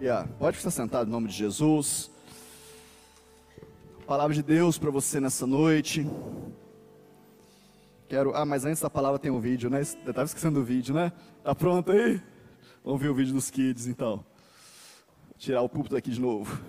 Yeah. Pode ficar sentado em nome de Jesus. Palavra de Deus para você nessa noite. Quero. Ah, mas antes da palavra tem um vídeo, né? Eu estava esquecendo do vídeo, né? Tá pronto aí? Vamos ver o vídeo dos kids então. Vou tirar o púlpito aqui de novo.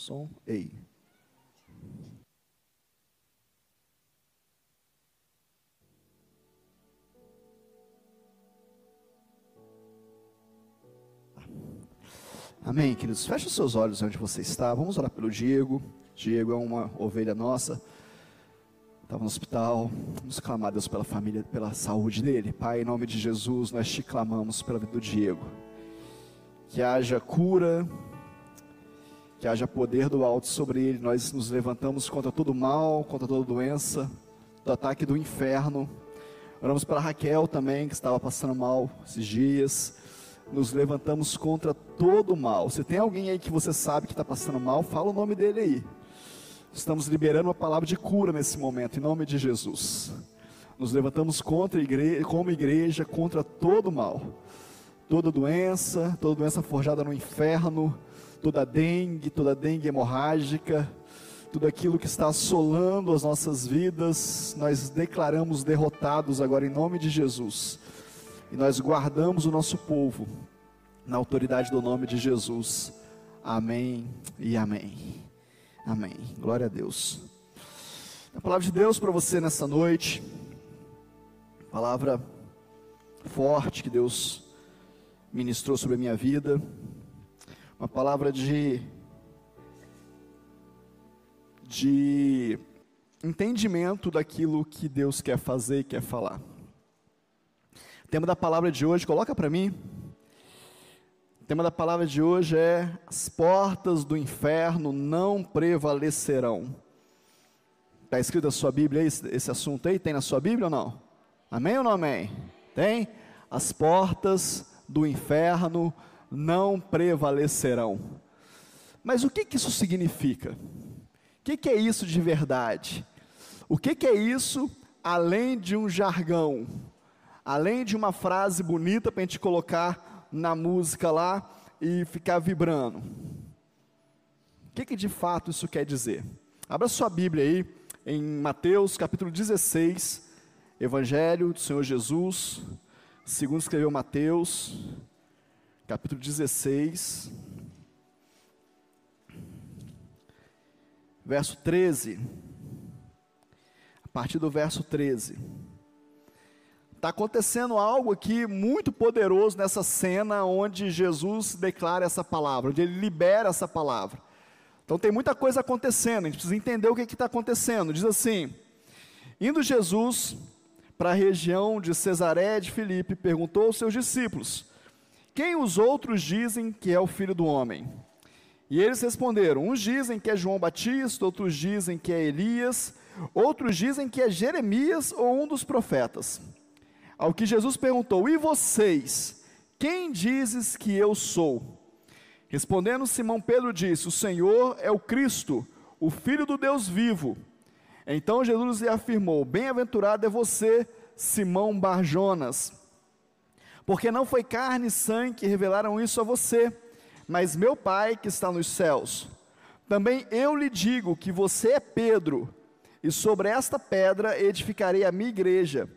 Som. Ei. Amém, queridos. Feche os seus olhos onde você está. Vamos orar pelo Diego. Diego é uma ovelha nossa. Estava no hospital. Vamos clamar a Deus pela família, pela saúde dele. Pai, em nome de Jesus, nós te clamamos pela vida do Diego. Que haja cura, que haja poder do alto sobre ele. Nós nos levantamos contra todo mal, contra toda doença, do ataque do inferno. Oramos para Raquel também, que estava passando mal esses dias. Nos levantamos contra todo mal. Se tem alguém aí que você sabe que está passando mal, fala o nome dele aí. Estamos liberando uma palavra de cura nesse momento, em nome de Jesus. Nos levantamos contra igreja, como igreja contra todo mal, toda doença, toda doença forjada no inferno toda dengue, toda dengue hemorrágica, tudo aquilo que está assolando as nossas vidas, nós declaramos derrotados agora em nome de Jesus. E nós guardamos o nosso povo na autoridade do nome de Jesus. Amém e amém. Amém. Glória a Deus. A palavra de Deus para você nessa noite. Palavra forte que Deus ministrou sobre a minha vida uma palavra de de entendimento daquilo que Deus quer fazer e quer falar. O tema da palavra de hoje, coloca para mim. O tema da palavra de hoje é: as portas do inferno não prevalecerão. Está escrito na sua Bíblia esse, esse assunto aí? Tem na sua Bíblia ou não? Amém ou não amém? Tem? As portas do inferno não prevalecerão. Mas o que, que isso significa? O que, que é isso de verdade? O que, que é isso além de um jargão? Além de uma frase bonita para a gente colocar na música lá e ficar vibrando? O que, que de fato isso quer dizer? Abra sua Bíblia aí em Mateus capítulo 16, Evangelho do Senhor Jesus, segundo escreveu Mateus, capítulo 16, verso 13. A partir do verso 13. Está acontecendo algo aqui muito poderoso nessa cena onde Jesus declara essa palavra, onde ele libera essa palavra. Então tem muita coisa acontecendo, a gente precisa entender o que está acontecendo. Diz assim: Indo Jesus para a região de Cesaré de Filipe, perguntou aos seus discípulos: quem os outros dizem que é o filho do homem? E eles responderam: Uns dizem que é João Batista, outros dizem que é Elias, outros dizem que é Jeremias ou um dos profetas. Ao que Jesus perguntou: E vocês? Quem dizes que eu sou? Respondendo Simão Pedro disse: O Senhor é o Cristo, o Filho do Deus vivo. Então Jesus lhe afirmou: Bem-aventurado é você, Simão Barjonas porque não foi carne e sangue que revelaram isso a você, mas meu Pai que está nos céus. Também eu lhe digo que você é Pedro, e sobre esta pedra edificarei a minha igreja,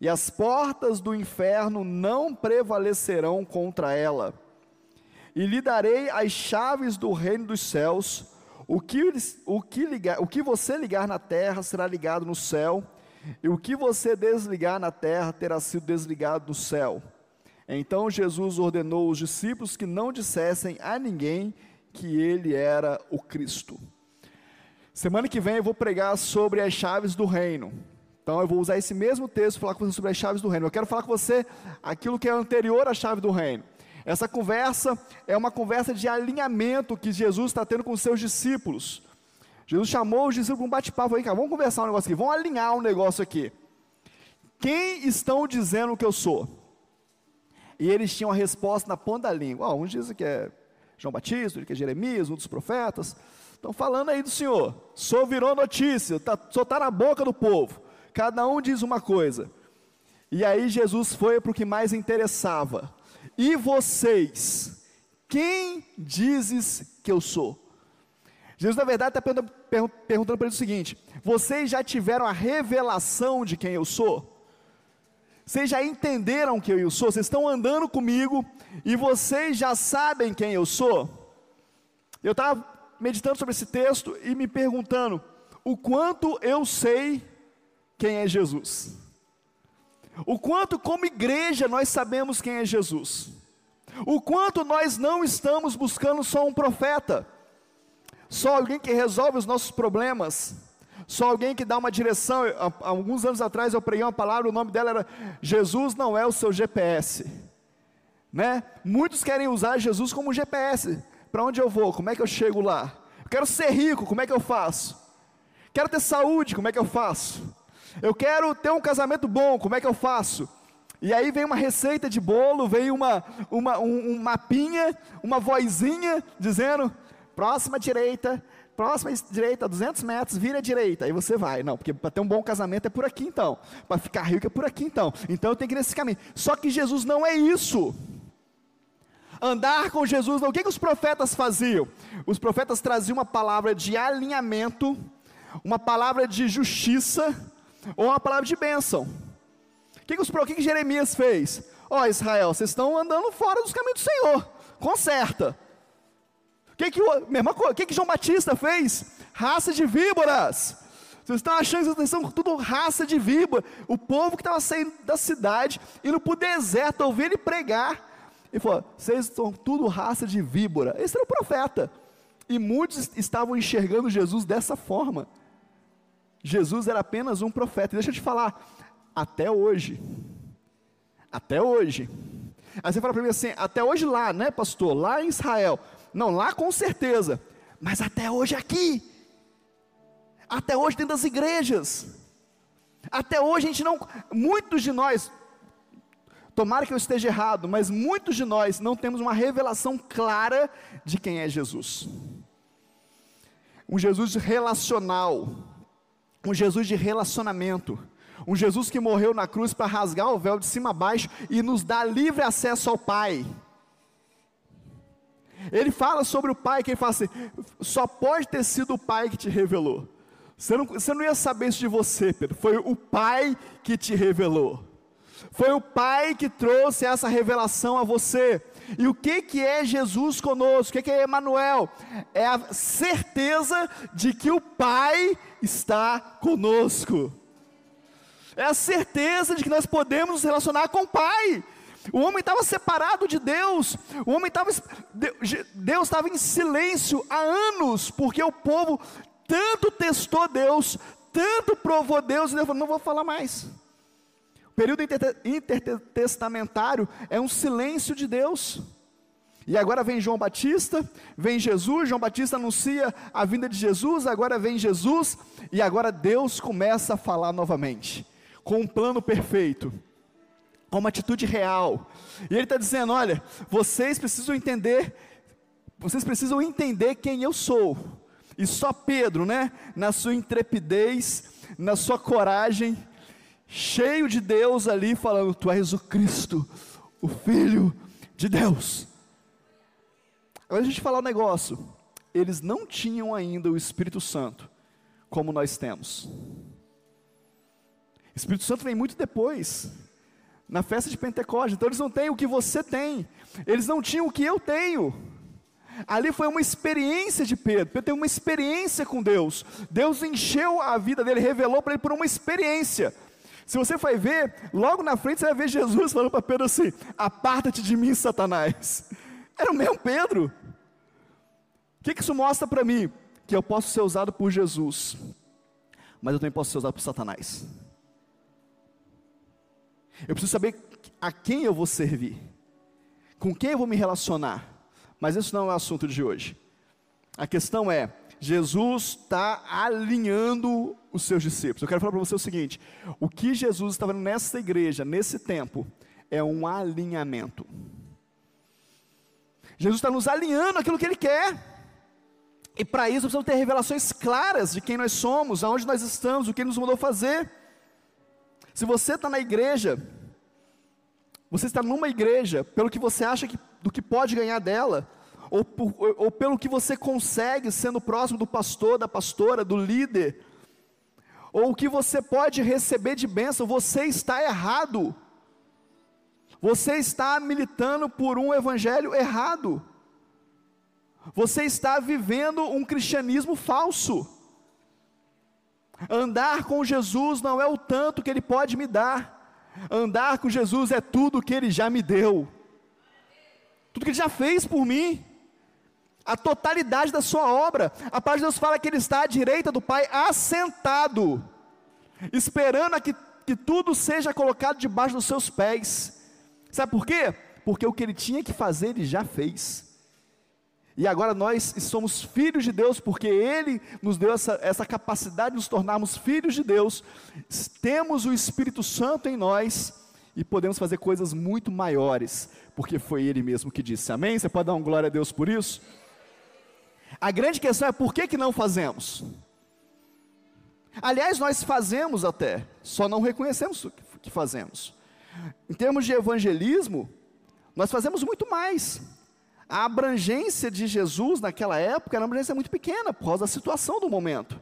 e as portas do inferno não prevalecerão contra ela. E lhe darei as chaves do reino dos céus. O que, o que, ligar, o que você ligar na terra será ligado no céu, e o que você desligar na terra terá sido desligado no céu. Então Jesus ordenou os discípulos que não dissessem a ninguém que ele era o Cristo. Semana que vem eu vou pregar sobre as chaves do reino. Então eu vou usar esse mesmo texto falar com você sobre as chaves do reino. Eu quero falar com você aquilo que é anterior à chave do reino. Essa conversa é uma conversa de alinhamento que Jesus está tendo com os seus discípulos. Jesus chamou os discípulos para um bate-papo. Vem cá, vamos conversar um negócio aqui, vamos alinhar um negócio aqui. Quem estão dizendo que eu sou? E eles tinham a resposta na ponta da língua. Oh, uns dizem que é João Batista, que é Jeremias, um dos profetas. Estão falando aí do Senhor. Só virou notícia, tá, só está na boca do povo. Cada um diz uma coisa. E aí Jesus foi para o que mais interessava. E vocês, quem dizes que eu sou? Jesus, na verdade, está perguntando para ele o seguinte: vocês já tiveram a revelação de quem eu sou? Vocês já entenderam quem eu sou? Vocês estão andando comigo e vocês já sabem quem eu sou? Eu estava meditando sobre esse texto e me perguntando o quanto eu sei quem é Jesus. O quanto, como igreja, nós sabemos quem é Jesus. O quanto nós não estamos buscando só um profeta, só alguém que resolve os nossos problemas, só alguém que dá uma direção. Há, alguns anos atrás eu preguei uma palavra, o nome dela era Jesus não é o seu GPS. Né? Muitos querem usar Jesus como GPS. Para onde eu vou? Como é que eu chego lá? Eu quero ser rico, como é que eu faço? Quero ter saúde, como é que eu faço? Eu quero ter um casamento bom, como é que eu faço? E aí vem uma receita de bolo, vem uma, uma um, um mapinha, uma vozinha dizendo: próxima direita, próxima direita, 200 metros, vira à direita, aí você vai. Não, porque para ter um bom casamento é por aqui então, para ficar rico é por aqui então. Então eu tenho que ir nesse caminho. Só que Jesus não é isso. Andar com Jesus, não. o que, que os profetas faziam? Os profetas traziam uma palavra de alinhamento, uma palavra de justiça, ou uma palavra de bênção. O que, que, os, o que, que Jeremias fez? Ó oh, Israel, vocês estão andando fora dos caminhos do Senhor, conserta que que o, mesma coisa, que que João Batista fez? Raça de víboras. Vocês estão achando que vocês são tudo raça de víbora. O povo que estava saindo da cidade, indo para o deserto, ouvir ele pregar. Ele falou: vocês são tudo raça de víbora. Esse era o profeta. E muitos estavam enxergando Jesus dessa forma. Jesus era apenas um profeta. Deixa eu te falar, até hoje, até hoje. Aí você fala para mim assim, até hoje lá, né, pastor? Lá em Israel, não, lá com certeza. Mas até hoje aqui. Até hoje dentro das igrejas. Até hoje a gente não. Muitos de nós, tomara que eu esteja errado, mas muitos de nós não temos uma revelação clara de quem é Jesus. Um Jesus relacional. Um Jesus de relacionamento. Um Jesus que morreu na cruz para rasgar o véu de cima a baixo e nos dar livre acesso ao Pai. Ele fala sobre o pai, que ele fala assim: só pode ter sido o pai que te revelou. Você não, você não ia saber isso de você, Pedro. Foi o pai que te revelou. Foi o pai que trouxe essa revelação a você. E o que, que é Jesus conosco? O que, que é Emmanuel? É a certeza de que o Pai está conosco. É a certeza de que nós podemos nos relacionar com o Pai. O homem estava separado de Deus. O homem estava. Deus estava em silêncio há anos, porque o povo tanto testou Deus, tanto provou Deus, e Deus falou: não vou falar mais. O período intertestamentário é um silêncio de Deus. E agora vem João Batista, vem Jesus, João Batista anuncia a vinda de Jesus, agora vem Jesus, e agora Deus começa a falar novamente, com um plano perfeito com uma atitude real. E ele está dizendo: olha, vocês precisam entender, vocês precisam entender quem eu sou. E só Pedro, né, na sua intrepidez, na sua coragem, cheio de Deus ali, falando: Tu és o Cristo, o Filho de Deus. Agora a gente falar um negócio. Eles não tinham ainda o Espírito Santo, como nós temos. Espírito Santo vem muito depois, na festa de Pentecostes. Então eles não têm o que você tem, eles não tinham o que eu tenho. Ali foi uma experiência de Pedro. Pedro teve uma experiência com Deus. Deus encheu a vida dele, revelou para ele por uma experiência. Se você for ver, logo na frente você vai ver Jesus falando para Pedro assim: Aparta-te de mim, Satanás. Era o mesmo Pedro. O que, que isso mostra para mim? Que eu posso ser usado por Jesus, mas eu também posso ser usado por Satanás. Eu preciso saber a quem eu vou servir, com quem eu vou me relacionar, mas isso não é o assunto de hoje. A questão é: Jesus está alinhando os seus discípulos. Eu quero falar para você o seguinte: o que Jesus estava nessa igreja, nesse tempo, é um alinhamento. Jesus está nos alinhando aquilo que Ele quer. E para isso precisamos ter revelações claras de quem nós somos, aonde nós estamos, o que Ele nos mandou fazer. Se você está na igreja, você está numa igreja, pelo que você acha que, do que pode ganhar dela, ou, por, ou pelo que você consegue sendo próximo do pastor, da pastora, do líder, ou o que você pode receber de bênção, você está errado. Você está militando por um evangelho errado. Você está vivendo um cristianismo falso. Andar com Jesus não é o tanto que Ele pode me dar. Andar com Jesus é tudo que Ele já me deu. Tudo que Ele já fez por mim a totalidade da sua obra. A palavra de Deus fala que ele está à direita do Pai, assentado, esperando a que, que tudo seja colocado debaixo dos seus pés. Sabe por quê? Porque o que ele tinha que fazer, ele já fez. E agora nós somos filhos de Deus, porque Ele nos deu essa, essa capacidade de nos tornarmos filhos de Deus, temos o Espírito Santo em nós e podemos fazer coisas muito maiores, porque foi Ele mesmo que disse. Amém? Você pode dar um glória a Deus por isso? A grande questão é por que, que não fazemos? Aliás, nós fazemos até, só não reconhecemos o que fazemos. Em termos de evangelismo, nós fazemos muito mais. A abrangência de Jesus naquela época era uma abrangência muito pequena, por causa da situação do momento.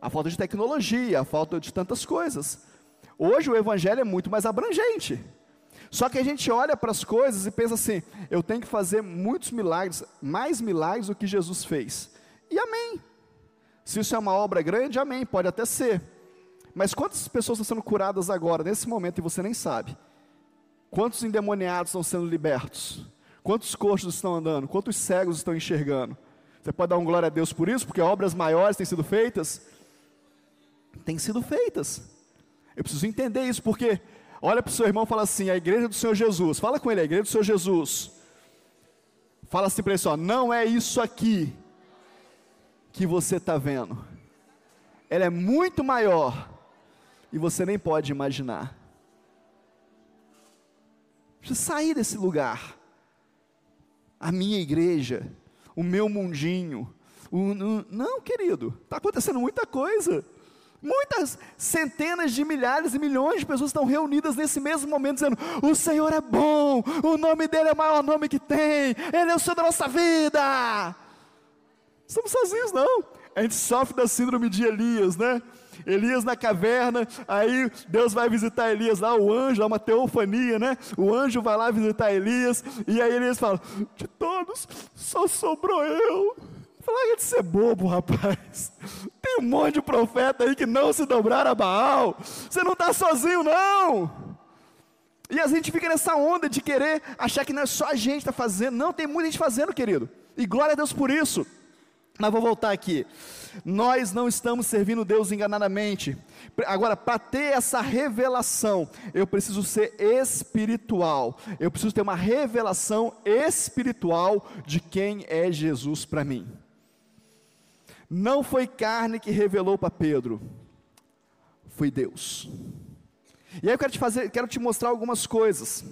A falta de tecnologia, a falta de tantas coisas. Hoje o evangelho é muito mais abrangente. Só que a gente olha para as coisas e pensa assim: eu tenho que fazer muitos milagres, mais milagres do que Jesus fez. E amém. Se isso é uma obra grande, amém, pode até ser. Mas quantas pessoas estão sendo curadas agora, nesse momento, e você nem sabe? Quantos endemoniados estão sendo libertos? Quantos coxos estão andando? Quantos cegos estão enxergando? Você pode dar um glória a Deus por isso, porque obras maiores têm sido feitas? Têm sido feitas. Eu preciso entender isso, porque Olha para o seu irmão e fala assim: a igreja do Senhor Jesus. Fala com ele, a igreja do Senhor Jesus. Fala assim para ele: só, não é isso aqui que você está vendo. Ela é muito maior e você nem pode imaginar. Precisa sair desse lugar. A minha igreja, o meu mundinho. O, o, não, querido, está acontecendo muita coisa. Muitas centenas de milhares e milhões de pessoas estão reunidas nesse mesmo momento, dizendo: O Senhor é bom, o nome dEle é o maior nome que tem, Ele é o Senhor da nossa vida. Estamos sozinhos, não. A gente sofre da síndrome de Elias, né? Elias na caverna, aí Deus vai visitar Elias lá, o anjo, é uma teofania, né? O anjo vai lá visitar Elias, e aí Elias fala: De todos, só sobrou eu. Larga de ser bobo, rapaz. Tem um monte de profeta aí que não se dobraram a Baal. Você não está sozinho, não. E a gente fica nessa onda de querer achar que não é só a gente está fazendo. Não, tem muita gente fazendo, querido. E glória a Deus por isso. Mas vou voltar aqui. Nós não estamos servindo Deus enganadamente. Agora, para ter essa revelação, eu preciso ser espiritual. Eu preciso ter uma revelação espiritual de quem é Jesus para mim. Não foi carne que revelou para Pedro, foi Deus. E aí eu quero te fazer, quero te mostrar algumas coisas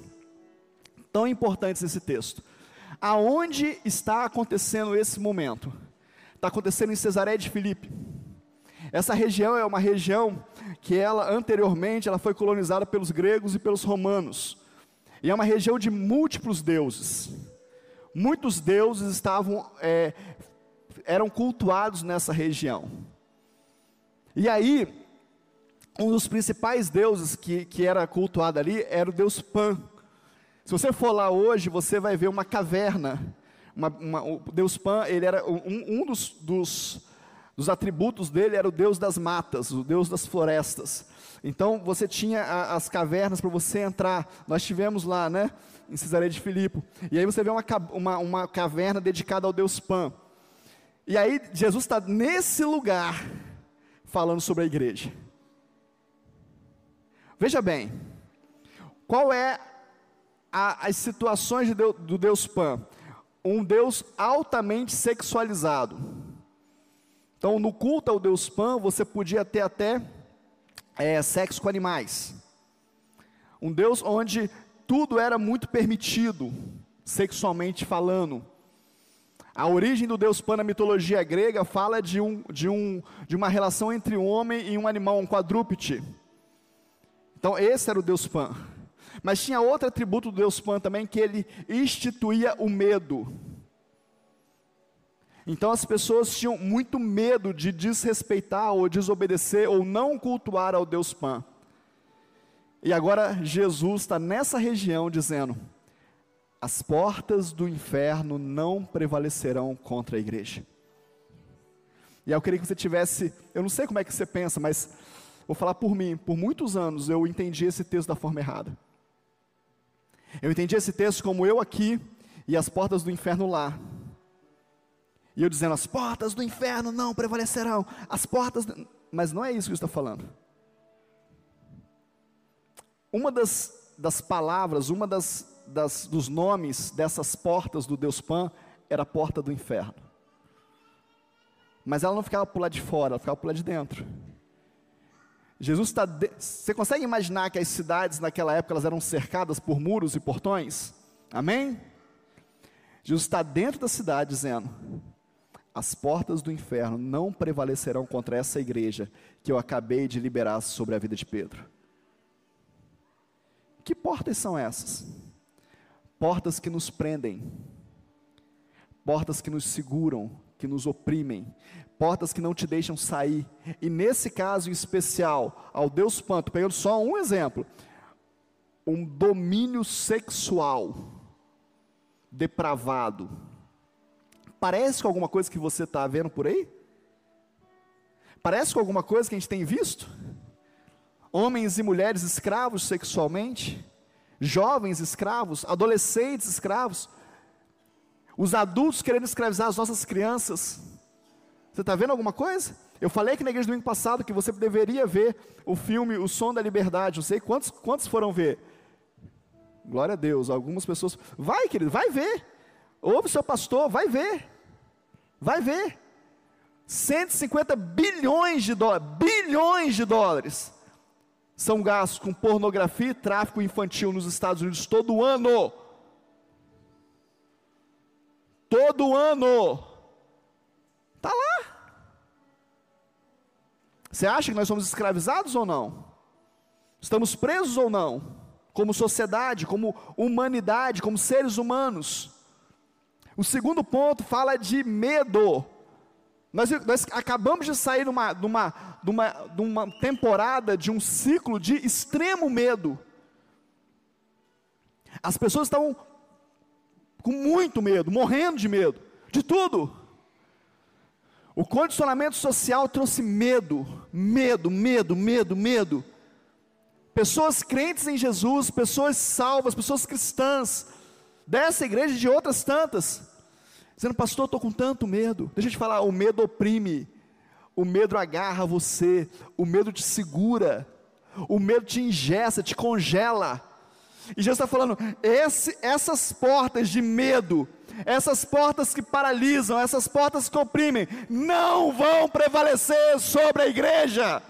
tão importantes nesse texto. Aonde está acontecendo esse momento? Está acontecendo em Cesareia de Filipe. Essa região é uma região que ela anteriormente ela foi colonizada pelos gregos e pelos romanos. E é uma região de múltiplos deuses. Muitos deuses estavam é, eram cultuados nessa região. E aí, um dos principais deuses que, que era cultuado ali era o deus Pan. Se você for lá hoje, você vai ver uma caverna. Uma, uma, o deus Pan, ele era um, um dos, dos, dos, atributos dele era o deus das matas, o deus das florestas. Então você tinha a, as cavernas para você entrar. Nós tivemos lá, né, em Cesareia de Filipe. E aí você vê uma, uma, uma caverna dedicada ao deus Pan. E aí Jesus está nesse lugar falando sobre a igreja. Veja bem, qual é a, as situações de Deus, do Deus Pan? Um Deus altamente sexualizado. Então, no culto ao Deus Pan, você podia ter até é, sexo com animais. Um Deus onde tudo era muito permitido, sexualmente falando. A origem do deus Pan na mitologia grega fala de, um, de, um, de uma relação entre um homem e um animal, um quadrúpede. Então, esse era o deus Pan. Mas tinha outro atributo do deus Pan também, que ele instituía o medo. Então, as pessoas tinham muito medo de desrespeitar ou desobedecer ou não cultuar ao deus Pan. E agora, Jesus está nessa região dizendo: as portas do inferno não prevalecerão contra a igreja. E eu queria que você tivesse, eu não sei como é que você pensa, mas vou falar por mim, por muitos anos eu entendi esse texto da forma errada. Eu entendi esse texto como eu aqui e as portas do inferno lá. E eu dizendo, as portas do inferno não prevalecerão, as portas, mas não é isso que está falando. Uma das, das palavras, uma das das, dos nomes dessas portas do Deus Pan era a porta do inferno. Mas ela não ficava por lá de fora, ela ficava por lá de dentro. Jesus está. De... Você consegue imaginar que as cidades naquela época elas eram cercadas por muros e portões? Amém? Jesus está dentro da cidade dizendo: as portas do inferno não prevalecerão contra essa igreja que eu acabei de liberar sobre a vida de Pedro. Que portas são essas? portas que nos prendem, portas que nos seguram, que nos oprimem, portas que não te deixam sair. E nesse caso em especial, ao Deus Panto, pegando só um exemplo, um domínio sexual depravado. Parece com alguma coisa que você está vendo por aí? Parece com alguma coisa que a gente tem visto? Homens e mulheres escravos sexualmente? jovens escravos, adolescentes escravos, os adultos querendo escravizar as nossas crianças. Você está vendo alguma coisa? Eu falei que na igreja do domingo passado que você deveria ver o filme O Som da Liberdade. Não sei quantos, quantos foram ver. Glória a Deus. Algumas pessoas. Vai, querido, vai ver. Ouve o seu pastor, vai ver. Vai ver. 150 bilhões de dólares. Bilhões de dólares são gastos com pornografia e tráfico infantil nos Estados Unidos todo ano. Todo ano. Você acha que nós somos escravizados ou não? Estamos presos ou não? Como sociedade, como humanidade, como seres humanos. O segundo ponto fala de medo. Nós, nós acabamos de sair de uma, de, uma, de, uma, de uma temporada, de um ciclo de extremo medo. As pessoas estavam com muito medo, morrendo de medo, de tudo. O condicionamento social trouxe medo, medo, medo, medo, medo. Pessoas crentes em Jesus, pessoas salvas, pessoas cristãs, dessa igreja e de outras tantas, dizendo, pastor, estou com tanto medo. Deixa eu te falar, o medo oprime, o medo agarra você, o medo te segura, o medo te ingessa, te congela. E Jesus está falando, esse, essas portas de medo, essas portas que paralisam, essas portas que oprimem, não vão prevalecer sobre a igreja.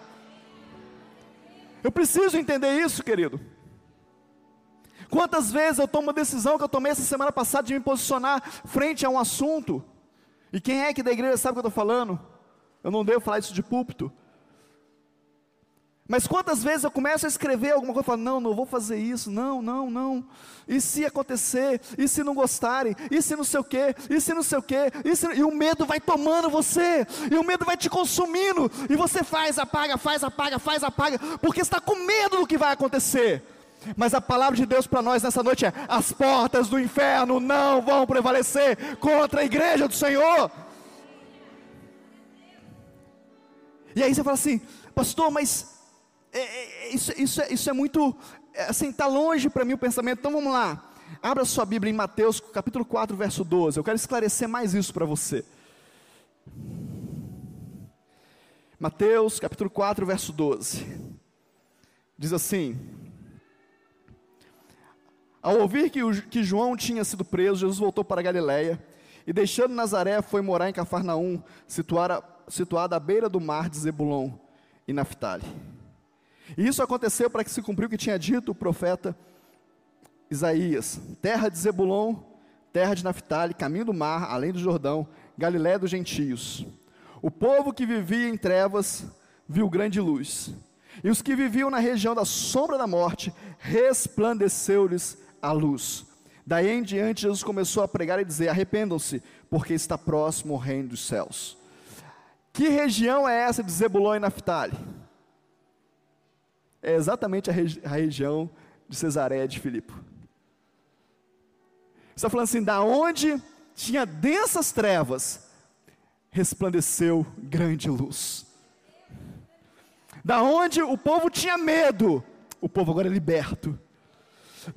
Eu preciso entender isso, querido. Quantas vezes eu tomo uma decisão que eu tomei essa semana passada de me posicionar frente a um assunto, e quem é que da igreja sabe o que eu estou falando? Eu não devo falar isso de púlpito. Mas quantas vezes eu começo a escrever alguma coisa e falo, não, não vou fazer isso, não, não, não. E se acontecer? E se não gostarem? E se não sei o quê? E se não sei o quê? E, se... e o medo vai tomando você, e o medo vai te consumindo, e você faz, apaga, faz, apaga, faz, apaga, porque está com medo do que vai acontecer. Mas a palavra de Deus para nós nessa noite é: as portas do inferno não vão prevalecer contra a igreja do Senhor. E aí você fala assim, pastor, mas é, é, é, isso, isso, é, isso é muito, é, assim, está longe para mim o pensamento. Então vamos lá. Abra sua Bíblia em Mateus capítulo 4, verso 12. Eu quero esclarecer mais isso para você. Mateus capítulo 4, verso 12. Diz assim: Ao ouvir que, o, que João tinha sido preso, Jesus voltou para Galiléia e, deixando Nazaré, foi morar em Cafarnaum, situada, situada à beira do mar de Zebulon e Naphtali e isso aconteceu para que se cumpriu o que tinha dito o profeta Isaías: terra de Zebulon, terra de Naphtali, caminho do mar, além do Jordão, Galiléia dos gentios. O povo que vivia em trevas viu grande luz, e os que viviam na região da sombra da morte, resplandeceu-lhes a luz. Daí em diante, Jesus começou a pregar e dizer: Arrependam-se, porque está próximo o reino dos céus. Que região é essa de Zebulon e Naphtali? É exatamente a, regi a região de Cesareia de Filipe. Está falando assim, da onde tinha densas trevas, resplandeceu grande luz. Da onde o povo tinha medo, o povo agora é liberto.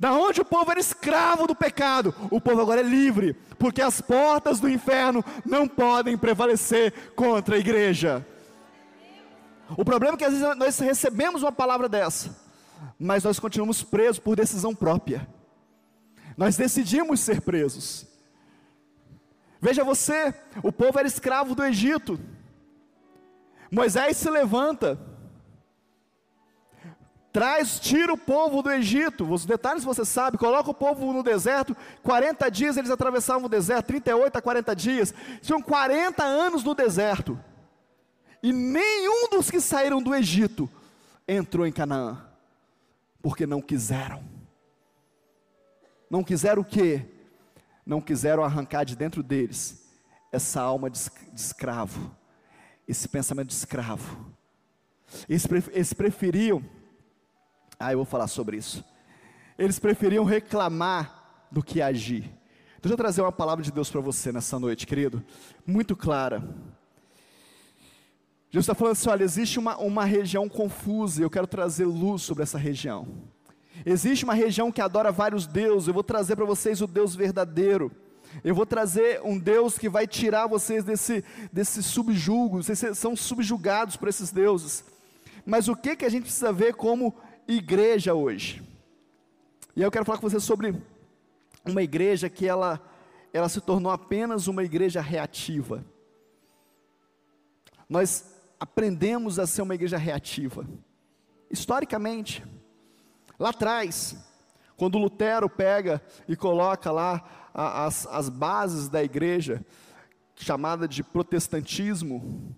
Da onde o povo era escravo do pecado, o povo agora é livre, porque as portas do inferno não podem prevalecer contra a igreja. O problema é que às vezes nós recebemos uma palavra dessa, mas nós continuamos presos por decisão própria. Nós decidimos ser presos. Veja você, o povo era escravo do Egito. Moisés se levanta, traz, tira o povo do Egito. Os detalhes você sabe, coloca o povo no deserto. 40 dias eles atravessavam o deserto, 38 a 40 dias. Tinham 40 anos no deserto. E nenhum dos que saíram do Egito entrou em Canaã, porque não quiseram. Não quiseram o quê? Não quiseram arrancar de dentro deles essa alma de, escravo, esse pensamento de escravo. Eles, preferiam, ah, eu vou falar sobre isso. Eles preferiam reclamar do que agir. Deixa eu trazer uma palavra de Deus para você nessa noite, querido, muito clara. Jesus está falando assim: olha, existe uma, uma região confusa, eu quero trazer luz sobre essa região. Existe uma região que adora vários deuses, eu vou trazer para vocês o Deus verdadeiro. Eu vou trazer um Deus que vai tirar vocês desse, desse subjugo, vocês são subjugados por esses deuses. Mas o que, que a gente precisa ver como igreja hoje? E eu quero falar com vocês sobre uma igreja que ela, ela se tornou apenas uma igreja reativa. Nós aprendemos a ser uma igreja reativa. Historicamente, lá atrás, quando Lutero pega e coloca lá as, as bases da igreja, chamada de protestantismo,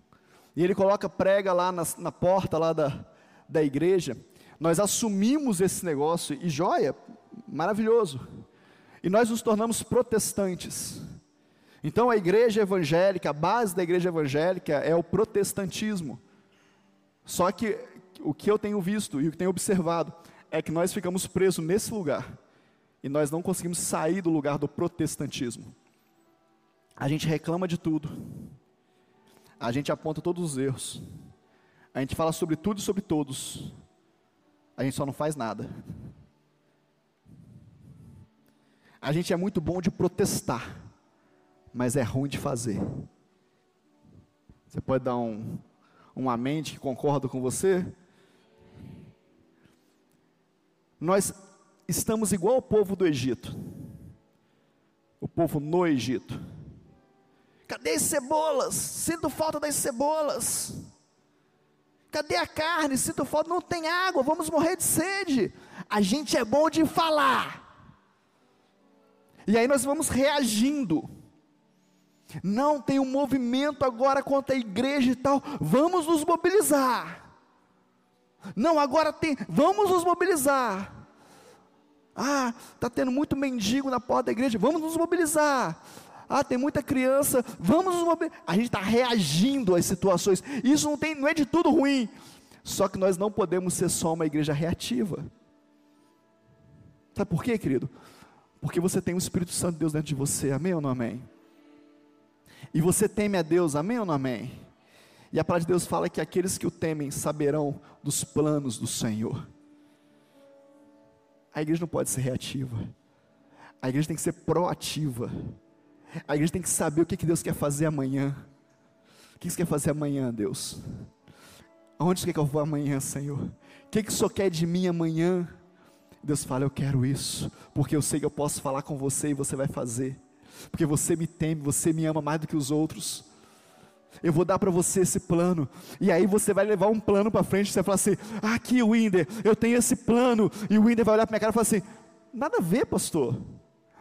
e ele coloca prega lá na, na porta lá da, da igreja, nós assumimos esse negócio, e joia, maravilhoso, e nós nos tornamos protestantes. Então a igreja evangélica, a base da igreja evangélica é o protestantismo. Só que o que eu tenho visto e o que tenho observado é que nós ficamos presos nesse lugar e nós não conseguimos sair do lugar do protestantismo. A gente reclama de tudo, a gente aponta todos os erros, a gente fala sobre tudo e sobre todos, a gente só não faz nada. A gente é muito bom de protestar mas é ruim de fazer. Você pode dar um, um amém que concorda com você? Nós estamos igual ao povo do Egito, o povo no Egito. Cadê as cebolas? Sinto falta das cebolas. Cadê a carne? Sinto falta, não tem água, vamos morrer de sede. A gente é bom de falar. E aí nós vamos reagindo. Não tem um movimento agora contra a igreja e tal. Vamos nos mobilizar. Não, agora tem, vamos nos mobilizar. Ah, está tendo muito mendigo na porta da igreja, vamos nos mobilizar. Ah, tem muita criança, vamos nos mobilizar. A gente está reagindo às situações. Isso não, tem, não é de tudo ruim. Só que nós não podemos ser só uma igreja reativa. Sabe por quê, querido? Porque você tem o Espírito Santo de Deus dentro de você, amém ou não amém? E você teme a Deus, amém ou não amém? E a palavra de Deus fala que aqueles que o temem saberão dos planos do Senhor. A igreja não pode ser reativa. A igreja tem que ser proativa. A igreja tem que saber o que Deus quer fazer amanhã. O que você quer fazer amanhã, Deus? Aonde você quer que eu vá amanhã, Senhor? O que, que o Senhor quer de mim amanhã? Deus fala, eu quero isso, porque eu sei que eu posso falar com você e você vai fazer, porque você me teme, você me ama mais do que os outros. Eu vou dar para você esse plano. E aí você vai levar um plano para frente. Você vai falar assim: ah, aqui, Winder, eu tenho esse plano. E o Winder vai olhar para minha cara e falar assim: nada a ver, pastor.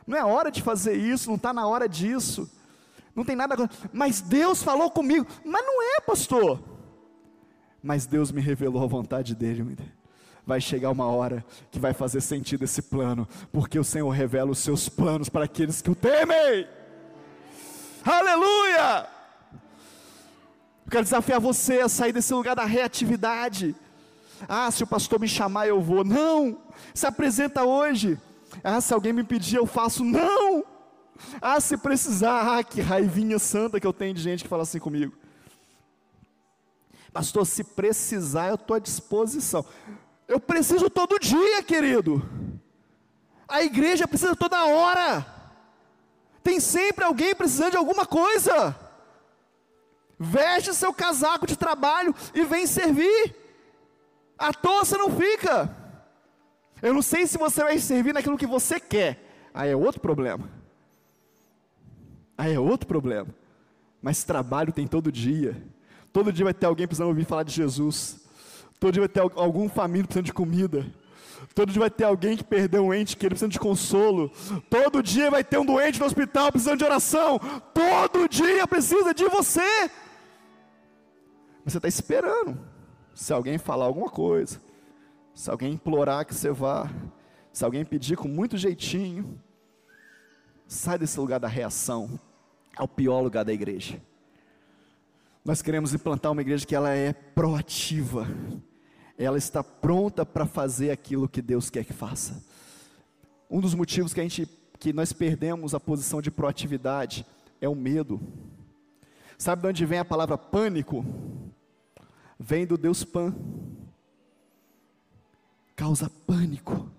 Não é hora de fazer isso, não está na hora disso. Não tem nada. Mas Deus falou comigo. Mas não é, pastor. Mas Deus me revelou a vontade dele, Winder. Vai chegar uma hora que vai fazer sentido esse plano, porque o Senhor revela os seus planos para aqueles que o temem. Aleluia! Eu quero desafiar você a sair desse lugar da reatividade. Ah, se o pastor me chamar, eu vou. Não! Se apresenta hoje. Ah, se alguém me pedir, eu faço. Não! Ah, se precisar. Ah, que raivinha santa que eu tenho de gente que fala assim comigo. Pastor, se precisar, eu estou à disposição. Eu preciso todo dia, querido. A igreja precisa toda hora. Tem sempre alguém precisando de alguma coisa. Veste seu casaco de trabalho e vem servir. À toa não fica. Eu não sei se você vai servir naquilo que você quer. Aí é outro problema. Aí é outro problema. Mas trabalho tem todo dia. Todo dia vai ter alguém precisando ouvir falar de Jesus. Todo dia vai ter algum família precisando de comida. Todo dia vai ter alguém que perdeu um ente que ele precisa de consolo. Todo dia vai ter um doente no hospital precisando de oração. Todo dia precisa de você. Você está esperando. Se alguém falar alguma coisa, se alguém implorar que você vá, se alguém pedir com muito jeitinho, sai desse lugar da reação. É o pior lugar da igreja. Nós queremos implantar uma igreja que ela é proativa. Ela está pronta para fazer aquilo que Deus quer que faça. Um dos motivos que a gente que nós perdemos a posição de proatividade é o medo. Sabe de onde vem a palavra pânico? Vem do Deus Pan. Causa pânico.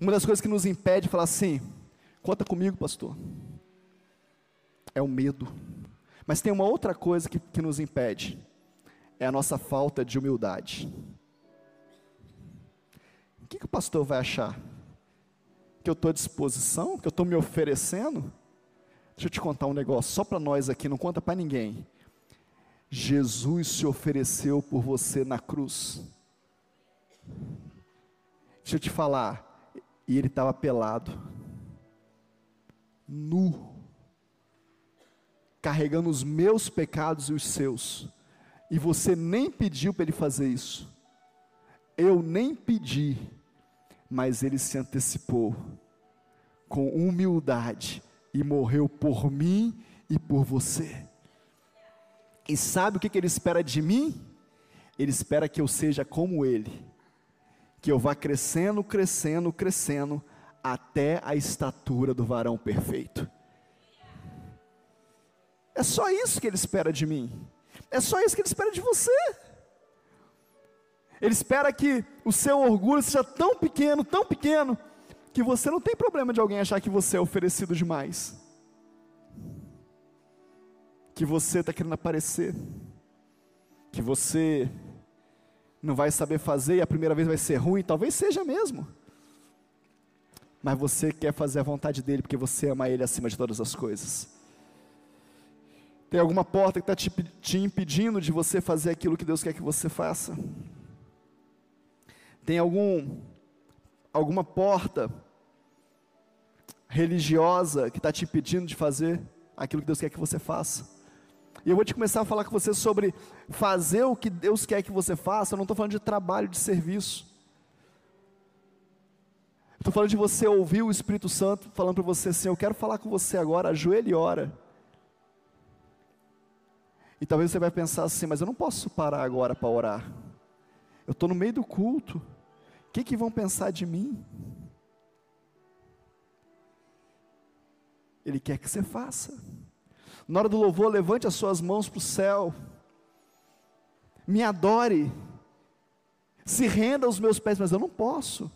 Uma das coisas que nos impede de falar assim, conta comigo, pastor, é o medo. Mas tem uma outra coisa que, que nos impede, é a nossa falta de humildade. O que, que o pastor vai achar? Que eu estou à disposição? Que eu estou me oferecendo? Deixa eu te contar um negócio, só para nós aqui, não conta para ninguém. Jesus se ofereceu por você na cruz. Deixa eu te falar, e ele estava pelado, nu, carregando os meus pecados e os seus, e você nem pediu para ele fazer isso, eu nem pedi, mas ele se antecipou, com humildade, e morreu por mim e por você. E sabe o que, ele espera de mim? Ele espera que eu seja como ele, que eu vá crescendo, crescendo, crescendo, até a estatura do varão perfeito. É só isso que ele espera de mim. É só isso que ele espera de você. Ele espera que o seu orgulho seja tão pequeno, tão pequeno, que você não tem problema de alguém achar que você é oferecido demais. Que você está querendo aparecer. Que você não vai saber fazer e a primeira vez vai ser ruim, talvez seja mesmo. Mas você quer fazer a vontade dele porque você ama ele acima de todas as coisas. Tem alguma porta que está te, te impedindo de você fazer aquilo que Deus quer que você faça? Tem algum alguma porta religiosa que está te impedindo de fazer aquilo que Deus quer que você faça? E eu vou te começar a falar com você sobre fazer o que Deus quer que você faça. Eu não estou falando de trabalho, de serviço. Estou falando de você ouvir o Espírito Santo falando para você assim: Eu quero falar com você agora, ajoelhe e ora. E talvez você vai pensar assim: Mas eu não posso parar agora para orar. Eu estou no meio do culto. O que, que vão pensar de mim? Ele quer que você faça. Na hora do louvor, levante as suas mãos para o céu. Me adore. Se renda aos meus pés, mas eu não posso.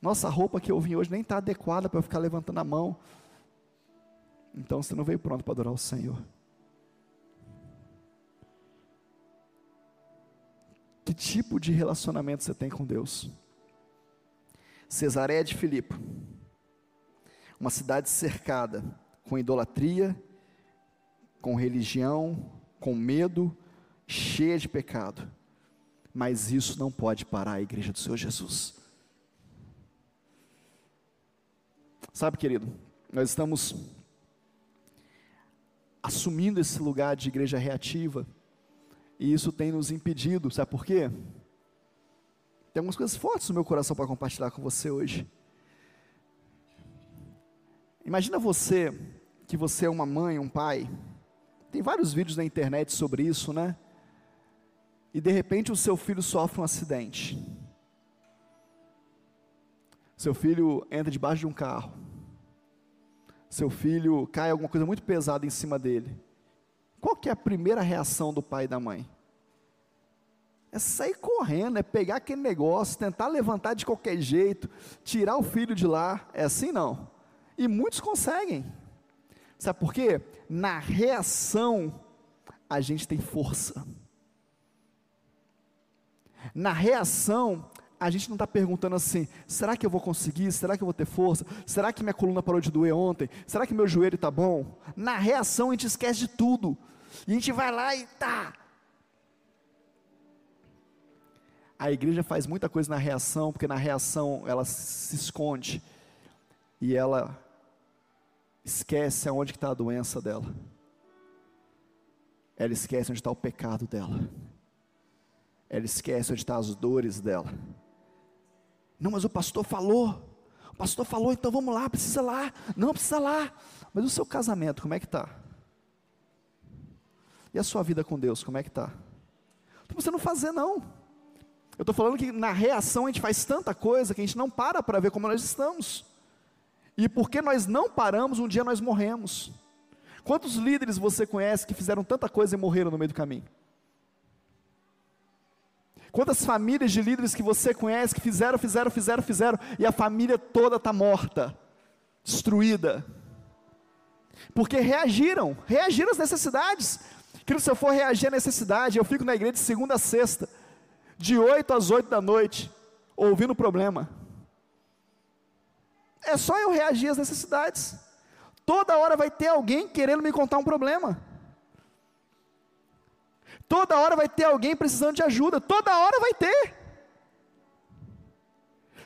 Nossa, roupa que eu vim hoje nem está adequada para eu ficar levantando a mão. Então você não veio pronto para adorar o Senhor. Que tipo de relacionamento você tem com Deus? Cesareia de Filipe, uma cidade cercada com idolatria, com religião, com medo, cheia de pecado. Mas isso não pode parar a igreja do Senhor Jesus. Sabe, querido, nós estamos assumindo esse lugar de igreja reativa, e isso tem nos impedido, sabe por quê? Tem algumas coisas fortes no meu coração para compartilhar com você hoje. Imagina você, que você é uma mãe, um pai. Tem vários vídeos na internet sobre isso, né? E de repente o seu filho sofre um acidente. Seu filho entra debaixo de um carro. Seu filho cai alguma coisa muito pesada em cima dele. Qual que é a primeira reação do pai e da mãe? É sair correndo, é pegar aquele negócio, tentar levantar de qualquer jeito, tirar o filho de lá. É assim não. E muitos conseguem. Sabe por quê? Na reação, a gente tem força. Na reação, a gente não está perguntando assim: será que eu vou conseguir? Será que eu vou ter força? Será que minha coluna parou de doer ontem? Será que meu joelho está bom? Na reação, a gente esquece de tudo. E a gente vai lá e tá. A igreja faz muita coisa na reação, porque na reação ela se esconde e ela esquece aonde está a doença dela. Ela esquece onde está o pecado dela. Ela esquece onde estão tá as dores dela. Não, mas o pastor falou. O pastor falou, então vamos lá, precisa lá. Não, precisa lá. Mas o seu casamento, como é que está? E a sua vida com Deus, como é que está? Você não fazer não. Eu estou falando que na reação a gente faz tanta coisa que a gente não para para ver como nós estamos. E porque nós não paramos, um dia nós morremos. Quantos líderes você conhece que fizeram tanta coisa e morreram no meio do caminho? Quantas famílias de líderes que você conhece que fizeram, fizeram, fizeram, fizeram, e a família toda está morta, destruída? Porque reagiram, reagiram às necessidades. Que se eu for reagir à necessidade, eu fico na igreja de segunda a sexta, de 8 às 8 da noite, ouvindo o problema. É só eu reagir às necessidades. Toda hora vai ter alguém querendo me contar um problema. Toda hora vai ter alguém precisando de ajuda. Toda hora vai ter.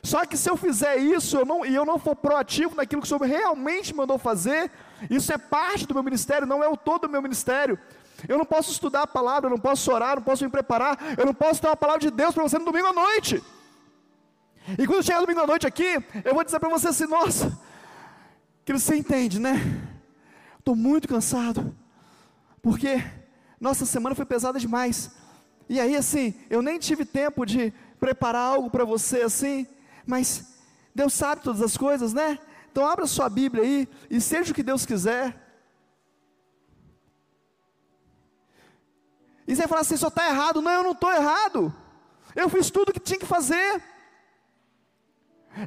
Só que se eu fizer isso eu não, e eu não for proativo naquilo que o Senhor realmente mandou fazer, isso é parte do meu ministério, não é o todo do meu ministério. Eu não posso estudar a palavra, eu não posso orar, eu não posso me preparar, eu não posso ter uma palavra de Deus para você no domingo à noite. E quando chegar domingo à noite aqui, eu vou dizer para você assim: nossa, que você entende, né? Estou muito cansado, porque nossa semana foi pesada demais. E aí, assim, eu nem tive tempo de preparar algo para você assim, mas Deus sabe todas as coisas, né? Então, abra sua Bíblia aí e seja o que Deus quiser. E você vai falar assim: só está errado. Não, eu não estou errado. Eu fiz tudo o que tinha que fazer.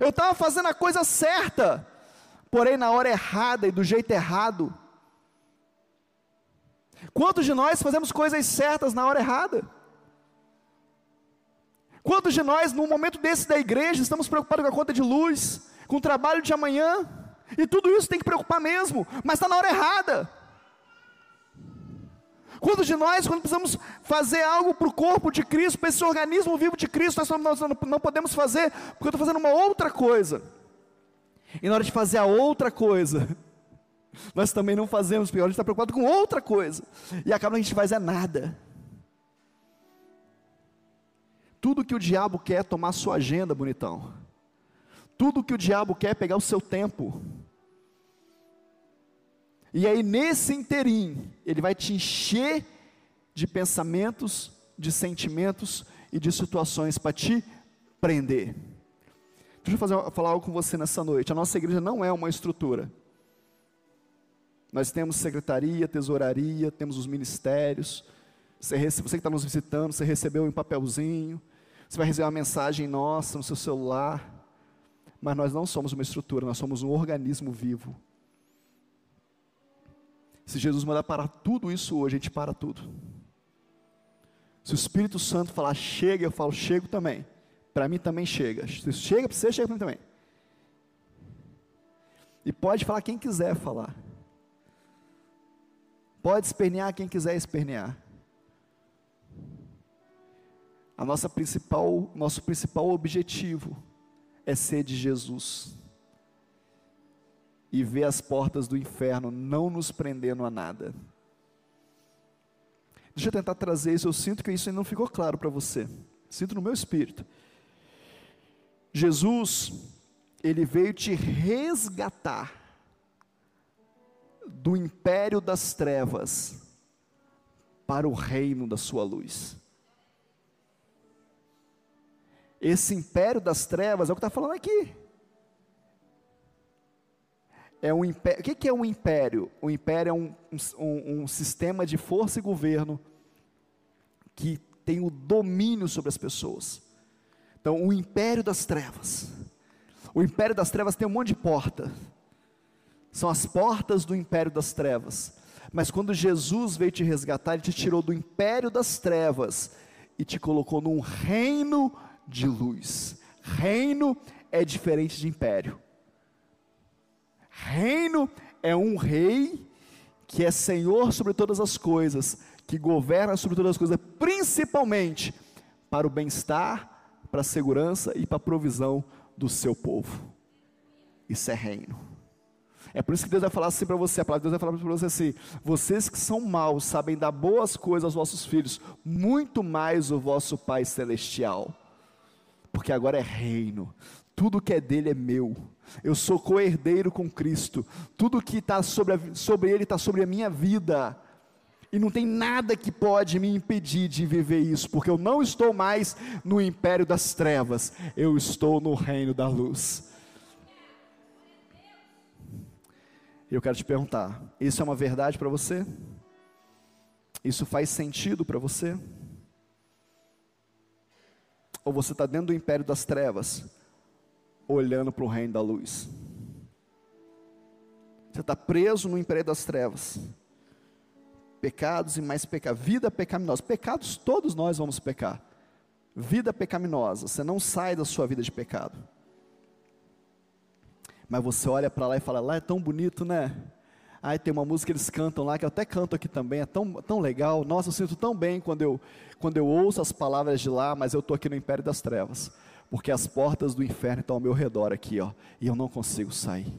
Eu estava fazendo a coisa certa, porém na hora errada e do jeito errado. Quantos de nós fazemos coisas certas na hora errada? Quantos de nós, num momento desse da igreja, estamos preocupados com a conta de luz, com o trabalho de amanhã? E tudo isso tem que preocupar mesmo, mas está na hora errada. Quantos de nós, quando precisamos fazer algo para o corpo de Cristo, para esse organismo vivo de Cristo, nós não, não podemos fazer, porque eu estou fazendo uma outra coisa. E na hora de fazer a outra coisa, Nós também não fazemos, porque a gente está preocupado com outra coisa. E acaba a gente faz é nada. Tudo que o diabo quer é tomar sua agenda, bonitão. Tudo que o diabo quer é pegar o seu tempo. E aí, nesse interim, ele vai te encher de pensamentos, de sentimentos e de situações para te prender. Deixa eu fazer, falar algo com você nessa noite. A nossa igreja não é uma estrutura. Nós temos secretaria, tesouraria, temos os ministérios. Você, você que está nos visitando, você recebeu um papelzinho. Você vai receber uma mensagem nossa no seu celular. Mas nós não somos uma estrutura, nós somos um organismo vivo. Se Jesus mandar parar tudo isso hoje, a gente para tudo. Se o Espírito Santo falar chega, eu falo chego também. Para mim também chega. Se chega para você, chega para mim também. E pode falar quem quiser falar. Pode espernear quem quiser espernear. A nossa principal, nosso principal objetivo é ser de Jesus e ver as portas do inferno não nos prendendo a nada. Deixa eu tentar trazer isso, eu sinto que isso ainda não ficou claro para você. Sinto no meu espírito. Jesus, ele veio te resgatar do império das trevas para o reino da sua luz. Esse império das trevas é o que está falando aqui. É um império. O que é um império? O império é um, um, um sistema de força e governo que tem o domínio sobre as pessoas. Então, o império das trevas. O império das trevas tem um monte de porta. São as portas do império das trevas. Mas quando Jesus veio te resgatar, ele te tirou do império das trevas e te colocou num reino de luz. Reino é diferente de império. Reino é um rei que é senhor sobre todas as coisas, que governa sobre todas as coisas, principalmente para o bem-estar, para a segurança e para a provisão do seu povo. Isso é reino. É por isso que Deus vai falar assim para você, a palavra de Deus vai falar para você assim: vocês que são maus sabem dar boas coisas aos vossos filhos, muito mais o vosso Pai Celestial, porque agora é reino, tudo que é dele é meu. Eu sou co-herdeiro com Cristo. Tudo que está sobre, sobre Ele está sobre a minha vida. E não tem nada que pode me impedir de viver isso, porque eu não estou mais no império das trevas, eu estou no reino da luz. Eu quero te perguntar: isso é uma verdade para você? Isso faz sentido para você? Ou você está dentro do império das trevas, olhando para o reino da luz. Você está preso no império das trevas. Pecados e mais pecados. Vida pecaminosa. Pecados todos nós vamos pecar. Vida pecaminosa. Você não sai da sua vida de pecado. Mas você olha para lá e fala: lá é tão bonito, né? Aí tem uma música que eles cantam lá, que eu até canto aqui também, é tão, tão legal. Nossa, eu sinto tão bem quando eu, quando eu ouço as palavras de lá, mas eu estou aqui no império das trevas porque as portas do inferno estão ao meu redor aqui, ó, e eu não consigo sair.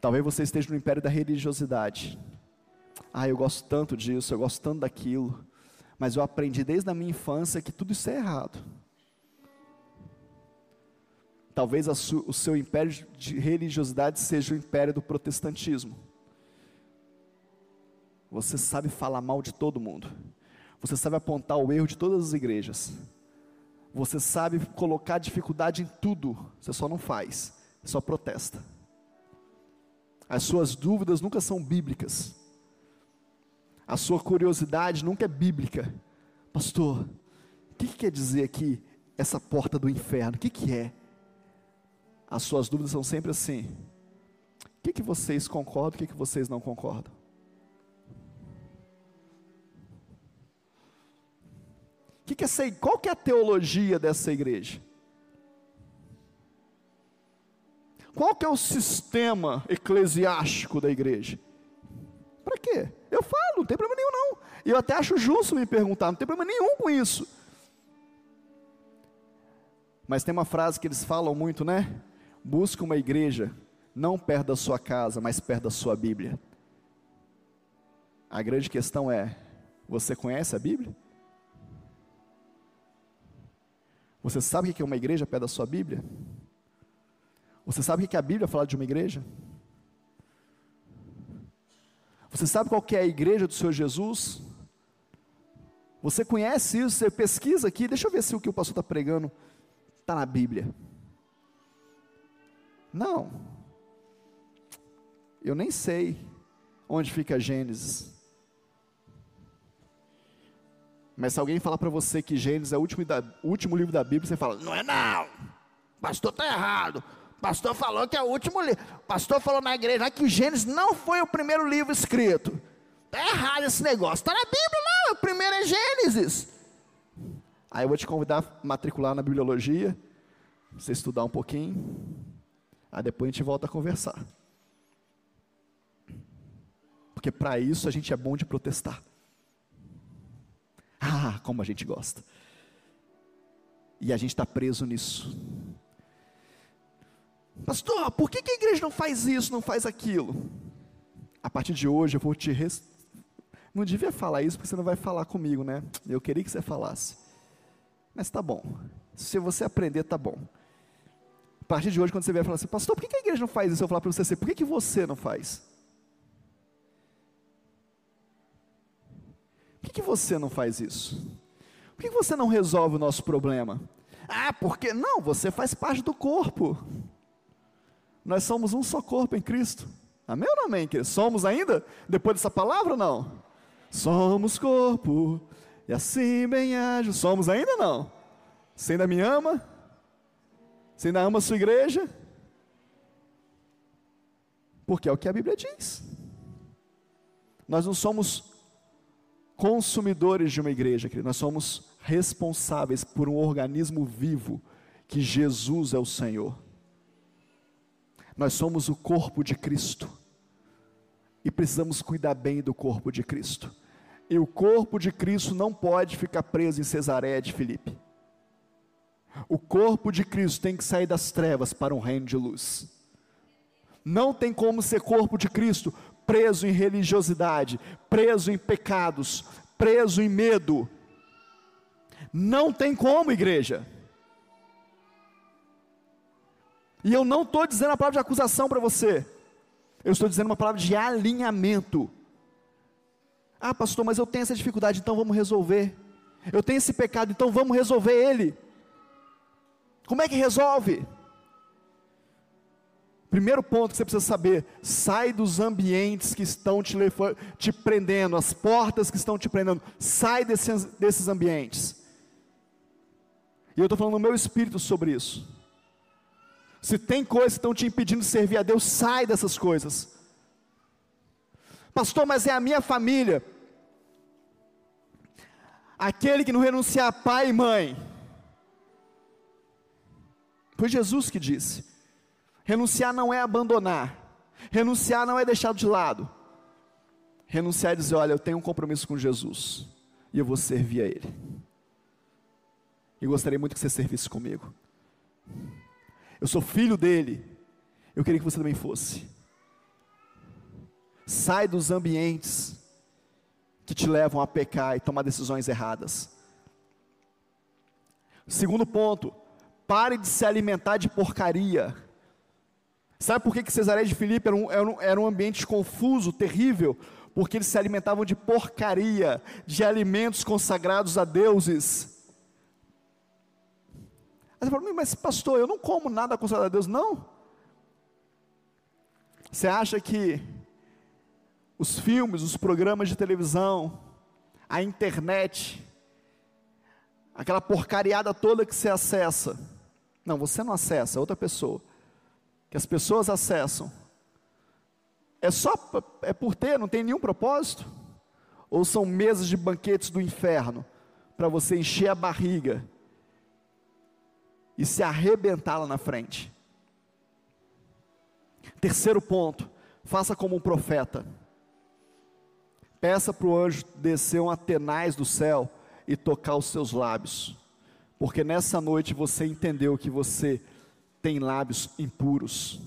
Talvez você esteja no império da religiosidade. Ah, eu gosto tanto disso, eu gosto tanto daquilo, mas eu aprendi desde a minha infância que tudo isso é errado. Talvez o seu império de religiosidade seja o império do protestantismo. Você sabe falar mal de todo mundo. Você sabe apontar o erro de todas as igrejas. Você sabe colocar dificuldade em tudo. Você só não faz, só protesta. As suas dúvidas nunca são bíblicas. A sua curiosidade nunca é bíblica. Pastor, o que, que quer dizer aqui essa porta do inferno? O que, que é? As suas dúvidas são sempre assim. O que, que vocês concordam, o que, que vocês não concordam? que que é, qual que é a teologia dessa igreja? Qual que é o sistema eclesiástico da igreja? Para quê? Eu falo, não tem problema nenhum não. Eu até acho justo me perguntar, não tem problema nenhum com isso. Mas tem uma frase que eles falam muito, né? Busca uma igreja não perto da sua casa, mas perto da sua Bíblia. A grande questão é: você conhece a Bíblia? Você sabe o que é uma igreja perto da sua Bíblia? Você sabe o que a Bíblia fala de uma igreja? Você sabe qual que é a igreja do Senhor Jesus? Você conhece isso? Você pesquisa aqui, deixa eu ver se o que o pastor está pregando está na Bíblia. Não. Eu nem sei onde fica Gênesis. Mas se alguém falar para você que Gênesis é o último, da, o último livro da Bíblia, você fala, não é não, pastor está errado. Pastor falou que é o último livro. Pastor falou na igreja que Gênesis não foi o primeiro livro escrito. Está errado esse negócio. Está na Bíblia, não. O primeiro é Gênesis. Aí eu vou te convidar a matricular na bibliologia, você estudar um pouquinho. Aí depois a gente volta a conversar. Porque para isso a gente é bom de protestar. Ah, como a gente gosta. E a gente está preso nisso. Pastor, por que, que, a igreja não faz isso, não faz aquilo? A partir de hoje eu vou te. Res... Não devia falar isso porque você não vai falar comigo, né? Eu queria que você falasse. Mas tá bom. Se você aprender, tá bom. A partir de hoje, quando você vier falar assim, pastor, por que, a igreja não faz isso? Eu vou falar para você assim, por que, que você não faz? Por que, que você não faz isso? Por que, que você não resolve o nosso problema? Ah, porque não, você faz parte do corpo. Nós somos um só corpo em Cristo. Amém ou não amém? Querido? Somos ainda? Depois dessa palavra ou não? Somos corpo, e assim bem ajo. Somos ainda ou não? Você ainda me ama? Você ainda ama a sua igreja? Porque é o que a Bíblia diz. Nós não somos consumidores de uma igreja, querido. nós somos responsáveis por um organismo vivo, que Jesus é o Senhor. Nós somos o corpo de Cristo e precisamos cuidar bem do corpo de Cristo. E o corpo de Cristo não pode ficar preso em Cesareia de Filipe. O corpo de Cristo tem que sair das trevas para um reino de luz. Não tem como ser corpo de Cristo preso em religiosidade, preso em pecados, preso em medo. Não tem como, igreja. E eu não estou dizendo a palavra de acusação para você. Eu estou dizendo uma palavra de alinhamento. Ah, pastor, mas eu tenho essa dificuldade, então vamos resolver. Eu tenho esse pecado, então vamos resolver ele. Como é que resolve? Primeiro ponto que você precisa saber: sai dos ambientes que estão te, te prendendo, as portas que estão te prendendo, sai desses, desses ambientes. E eu estou falando no meu espírito sobre isso. Se tem coisas que estão te impedindo de servir a Deus, sai dessas coisas. Pastor, mas é a minha família. Aquele que não renunciar a pai e mãe. Foi Jesus que disse: renunciar não é abandonar, renunciar não é deixar de lado. Renunciar é dizer: olha, eu tenho um compromisso com Jesus e eu vou servir a Ele. E gostaria muito que você servisse comigo eu sou filho dele, eu queria que você também fosse. Sai dos ambientes que te levam a pecar e tomar decisões erradas. Segundo ponto, pare de se alimentar de porcaria. Sabe por que, que Cesareia de Filipe era um, era, um, era um ambiente confuso, terrível? Porque eles se alimentavam de porcaria, de alimentos consagrados a deuses. Aí você fala, mas pastor, eu não como nada consagrado a Deus, não. Você acha que os filmes, os programas de televisão, a internet, aquela porcariada toda que você acessa, não, você não acessa, é outra pessoa, que as pessoas acessam, é só, é por ter, não tem nenhum propósito? Ou são mesas de banquetes do inferno, para você encher a barriga, e se arrebentar lá na frente. Terceiro ponto, faça como um profeta. Peça para o anjo descer um atenais do céu e tocar os seus lábios, porque nessa noite você entendeu que você tem lábios impuros.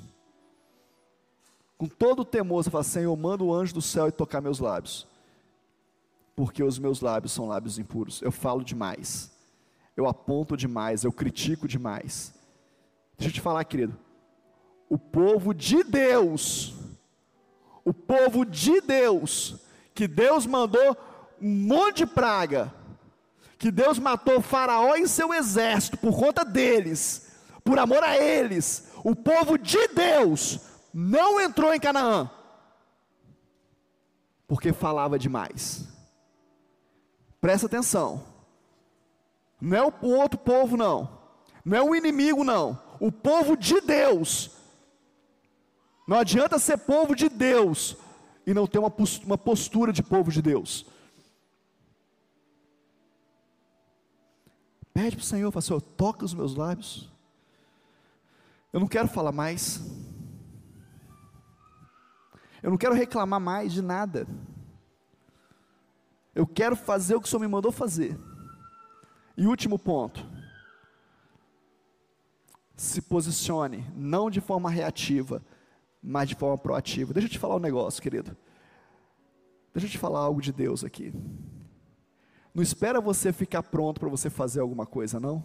Com todo o temor, você fala: Senhor, manda o anjo do céu e tocar meus lábios. Porque os meus lábios são lábios impuros. Eu falo demais. Eu aponto demais. Eu critico demais. Deixa eu te falar, querido. O povo de Deus, o povo de Deus, que Deus mandou um monte de praga, que Deus matou Faraó e seu exército por conta deles, por amor a eles, o povo de Deus não entrou em Canaã, porque falava demais. Presta atenção, não é o outro povo, não, não é o inimigo, não, o povo de Deus. Não adianta ser povo de Deus e não ter uma postura de povo de Deus. Pede para o Senhor, fala, Senhor, toca os meus lábios. Eu não quero falar mais. Eu não quero reclamar mais de nada. Eu quero fazer o que o Senhor me mandou fazer. E último ponto. Se posicione, não de forma reativa, mas de forma proativa. Deixa eu te falar um negócio, querido. Deixa eu te falar algo de Deus aqui. Não espera você ficar pronto para você fazer alguma coisa, não.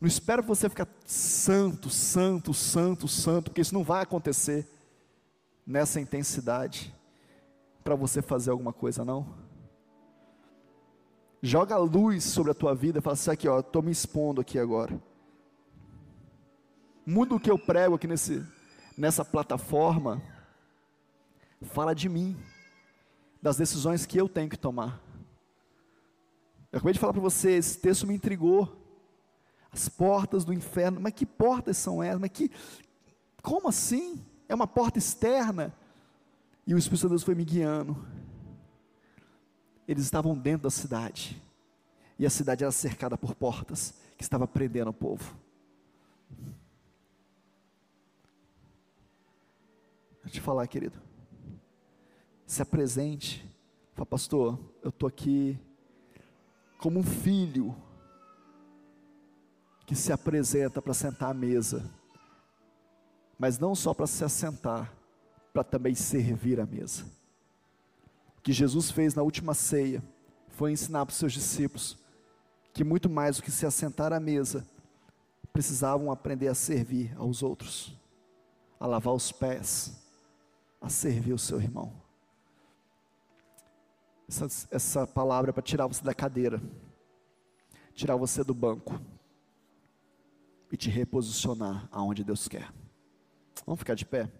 Não espera você ficar santo, santo, santo, santo, porque isso não vai acontecer nessa intensidade para você fazer alguma coisa, não. Joga a luz sobre a tua vida fala assim: aqui, ó, estou me expondo aqui agora. Muito do que eu prego aqui nesse, nessa plataforma fala de mim das decisões que eu tenho que tomar. Eu acabei de falar para você, esse texto me intrigou. As portas do inferno, mas que portas são essas? Mas que, como assim? É uma porta externa. E o Espírito de Deus foi me guiando. Eles estavam dentro da cidade. E a cidade era cercada por portas que estava prendendo o povo. Deixa eu te falar, querido se apresente. Fala, pastor, eu estou aqui como um filho que se apresenta para sentar à mesa, mas não só para se assentar, para também servir à mesa. O que Jesus fez na última ceia foi ensinar para os seus discípulos que muito mais do que se assentar à mesa, precisavam aprender a servir aos outros, a lavar os pés, a servir o seu irmão essa, essa palavra para tirar você da cadeira, tirar você do banco e te reposicionar aonde Deus quer. Vamos ficar de pé?